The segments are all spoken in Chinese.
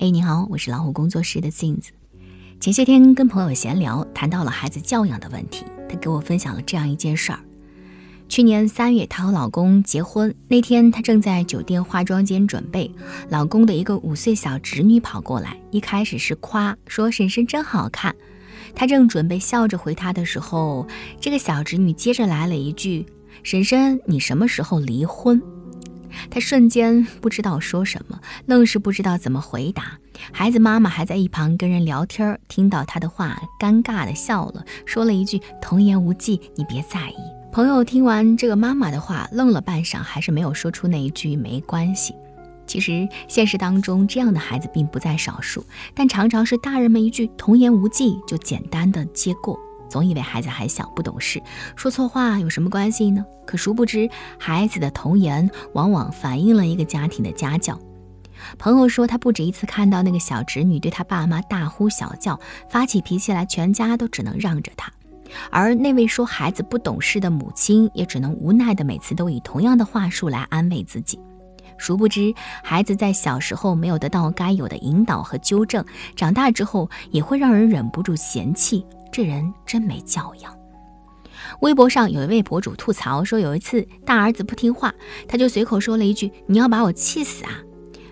嘿，你好，我是老虎工作室的镜子。前些天跟朋友闲聊，谈到了孩子教养的问题，他给我分享了这样一件事儿。去年三月，她和老公结婚那天，她正在酒店化妆间准备，老公的一个五岁小侄女跑过来，一开始是夸说婶婶真好看。她正准备笑着回他的时候，这个小侄女接着来了一句：“婶婶，你什么时候离婚？”他瞬间不知道说什么，愣是不知道怎么回答。孩子妈妈还在一旁跟人聊天，听到他的话，尴尬的笑了，说了一句“童言无忌，你别在意”。朋友听完这个妈妈的话，愣了半晌，还是没有说出那一句“没关系”。其实现实当中，这样的孩子并不在少数，但常常是大人们一句“童言无忌”就简单的接过。总以为孩子还小不懂事，说错话有什么关系呢？可殊不知，孩子的童言往往反映了一个家庭的家教。朋友说，他不止一次看到那个小侄女对他爸妈大呼小叫，发起脾气来，全家都只能让着他。而那位说孩子不懂事的母亲，也只能无奈的每次都以同样的话术来安慰自己。殊不知，孩子在小时候没有得到该有的引导和纠正，长大之后也会让人忍不住嫌弃。这人真没教养。微博上有一位博主吐槽说，有一次大儿子不听话，他就随口说了一句：“你要把我气死啊！”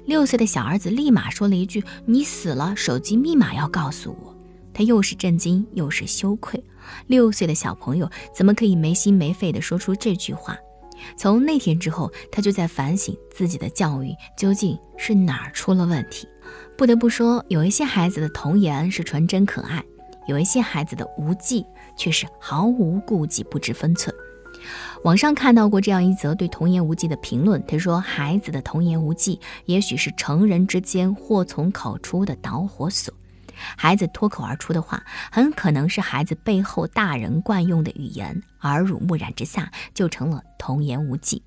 六岁的小儿子立马说了一句：“你死了，手机密码要告诉我。”他又是震惊又是羞愧。六岁的小朋友怎么可以没心没肺地说出这句话？从那天之后，他就在反省自己的教育究竟是哪儿出了问题。不得不说，有一些孩子的童言是纯真可爱。有一些孩子的无忌却是毫无顾忌、不知分寸。网上看到过这样一则对童言无忌的评论，他说：“孩子的童言无忌，也许是成人之间祸从口出的导火索。孩子脱口而出的话，很可能是孩子背后大人惯用的语言，耳濡目染之下，就成了童言无忌。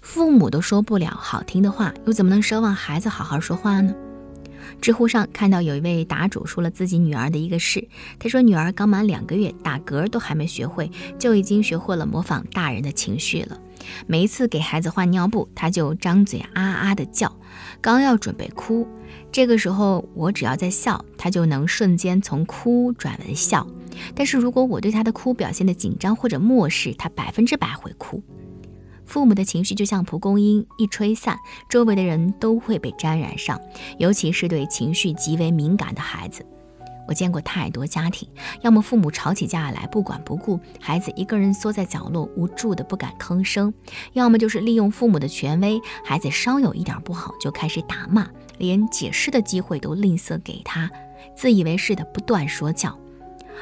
父母都说不了好听的话，又怎么能奢望孩子好好说话呢？”知乎上看到有一位答主说了自己女儿的一个事，他说女儿刚满两个月，打嗝都还没学会，就已经学会了模仿大人的情绪了。每一次给孩子换尿布，他就张嘴啊啊的叫，刚要准备哭，这个时候我只要在笑，他就能瞬间从哭转为笑。但是如果我对他的哭表现的紧张或者漠视，他百分之百会哭。父母的情绪就像蒲公英，一吹散，周围的人都会被沾染上，尤其是对情绪极为敏感的孩子。我见过太多家庭，要么父母吵起架来不管不顾，孩子一个人缩在角落无助的不敢吭声；要么就是利用父母的权威，孩子稍有一点不好就开始打骂，连解释的机会都吝啬给他，自以为是的不断说教。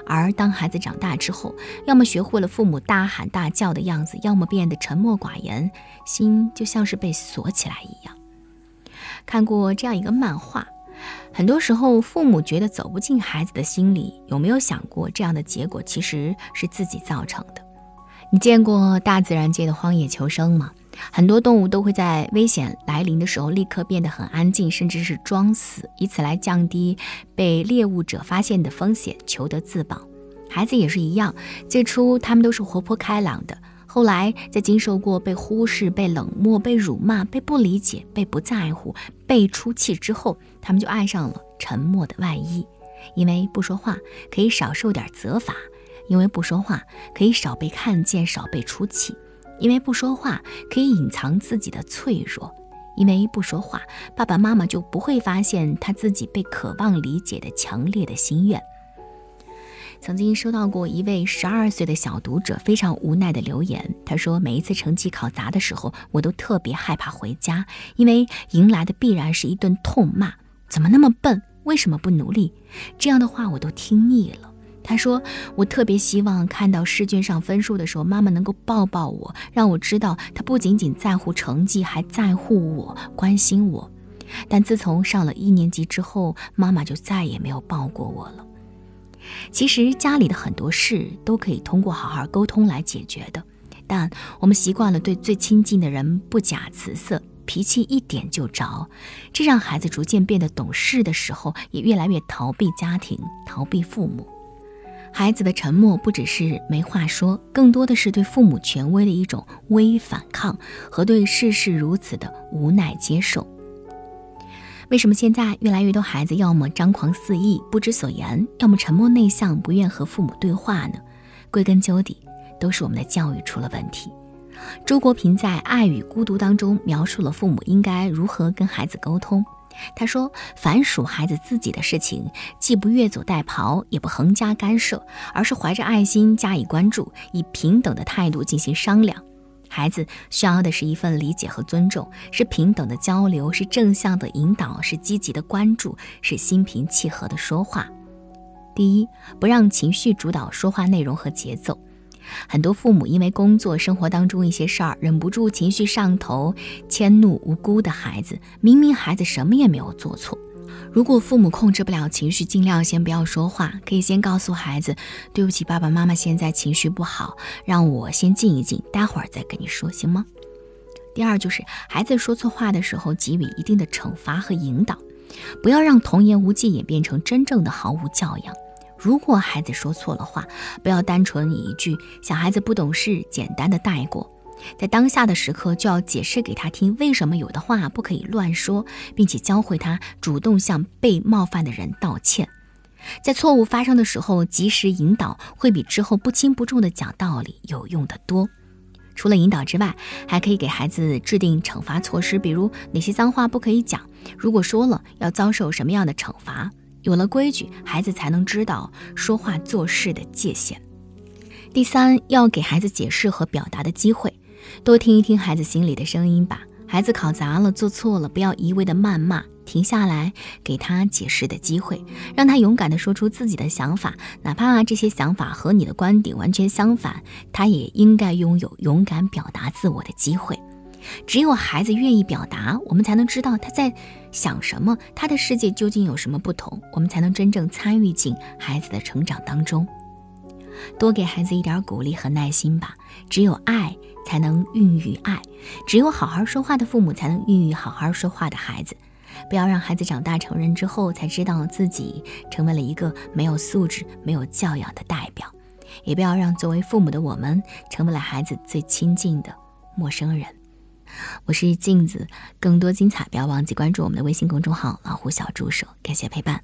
而当孩子长大之后，要么学会了父母大喊大叫的样子，要么变得沉默寡言，心就像是被锁起来一样。看过这样一个漫画，很多时候父母觉得走不进孩子的心里，有没有想过这样的结果其实是自己造成的？你见过大自然界的荒野求生吗？很多动物都会在危险来临的时候立刻变得很安静，甚至是装死，以此来降低被猎物者发现的风险，求得自保。孩子也是一样，最初他们都是活泼开朗的，后来在经受过被忽视、被冷漠、被辱骂、被不理解、被不在乎、被出气之后，他们就爱上了沉默的外衣，因为不说话可以少受点责罚，因为不说话可以少被看见、少被出气。因为不说话可以隐藏自己的脆弱，因为不说话，爸爸妈妈就不会发现他自己被渴望理解的强烈的心愿。曾经收到过一位十二岁的小读者非常无奈的留言，他说：“每一次成绩考砸的时候，我都特别害怕回家，因为迎来的必然是一顿痛骂。怎么那么笨？为什么不努力？这样的话我都听腻了。”他说：“我特别希望看到试卷上分数的时候，妈妈能够抱抱我，让我知道她不仅仅在乎成绩，还在乎我，关心我。但自从上了一年级之后，妈妈就再也没有抱过我了。其实家里的很多事都可以通过好好沟通来解决的，但我们习惯了对最亲近的人不假辞色，脾气一点就着，这让孩子逐渐变得懂事的时候，也越来越逃避家庭，逃避父母。”孩子的沉默不只是没话说，更多的是对父母权威的一种微反抗和对世事如此的无奈接受。为什么现在越来越多孩子要么张狂肆意、不知所言，要么沉默内向、不愿和父母对话呢？归根究底，都是我们的教育出了问题。周国平在《爱与孤独》当中描述了父母应该如何跟孩子沟通。他说：“凡属孩子自己的事情，既不越俎代庖，也不横加干涉，而是怀着爱心加以关注，以平等的态度进行商量。孩子需要的是一份理解和尊重，是平等的交流，是正向的引导，是积极的关注，是心平气和的说话。第一，不让情绪主导说话内容和节奏。”很多父母因为工作、生活当中一些事儿，忍不住情绪上头，迁怒无辜的孩子。明明孩子什么也没有做错。如果父母控制不了情绪，尽量先不要说话，可以先告诉孩子：“对不起，爸爸妈妈现在情绪不好，让我先静一静，待会儿再跟你说，行吗？”第二就是孩子说错话的时候，给予一定的惩罚和引导，不要让童言无忌演变成真正的毫无教养。如果孩子说错了话，不要单纯以一句“小孩子不懂事”简单的带过，在当下的时刻就要解释给他听，为什么有的话不可以乱说，并且教会他主动向被冒犯的人道歉。在错误发生的时候，及时引导，会比之后不轻不重的讲道理有用的多。除了引导之外，还可以给孩子制定惩罚措施，比如哪些脏话不可以讲，如果说了要遭受什么样的惩罚。有了规矩，孩子才能知道说话做事的界限。第三，要给孩子解释和表达的机会，多听一听孩子心里的声音吧。孩子考砸了、做错了，不要一味的谩骂，停下来给他解释的机会，让他勇敢的说出自己的想法，哪怕这些想法和你的观点完全相反，他也应该拥有勇敢表达自我的机会。只有孩子愿意表达，我们才能知道他在想什么，他的世界究竟有什么不同，我们才能真正参与进孩子的成长当中。多给孩子一点鼓励和耐心吧，只有爱才能孕育爱，只有好好说话的父母才能孕育好好说话的孩子。不要让孩子长大成人之后才知道自己成为了一个没有素质、没有教养的代表，也不要让作为父母的我们成为了孩子最亲近的陌生人。我是镜子，更多精彩不要忘记关注我们的微信公众号“老虎小助手”。感谢陪伴。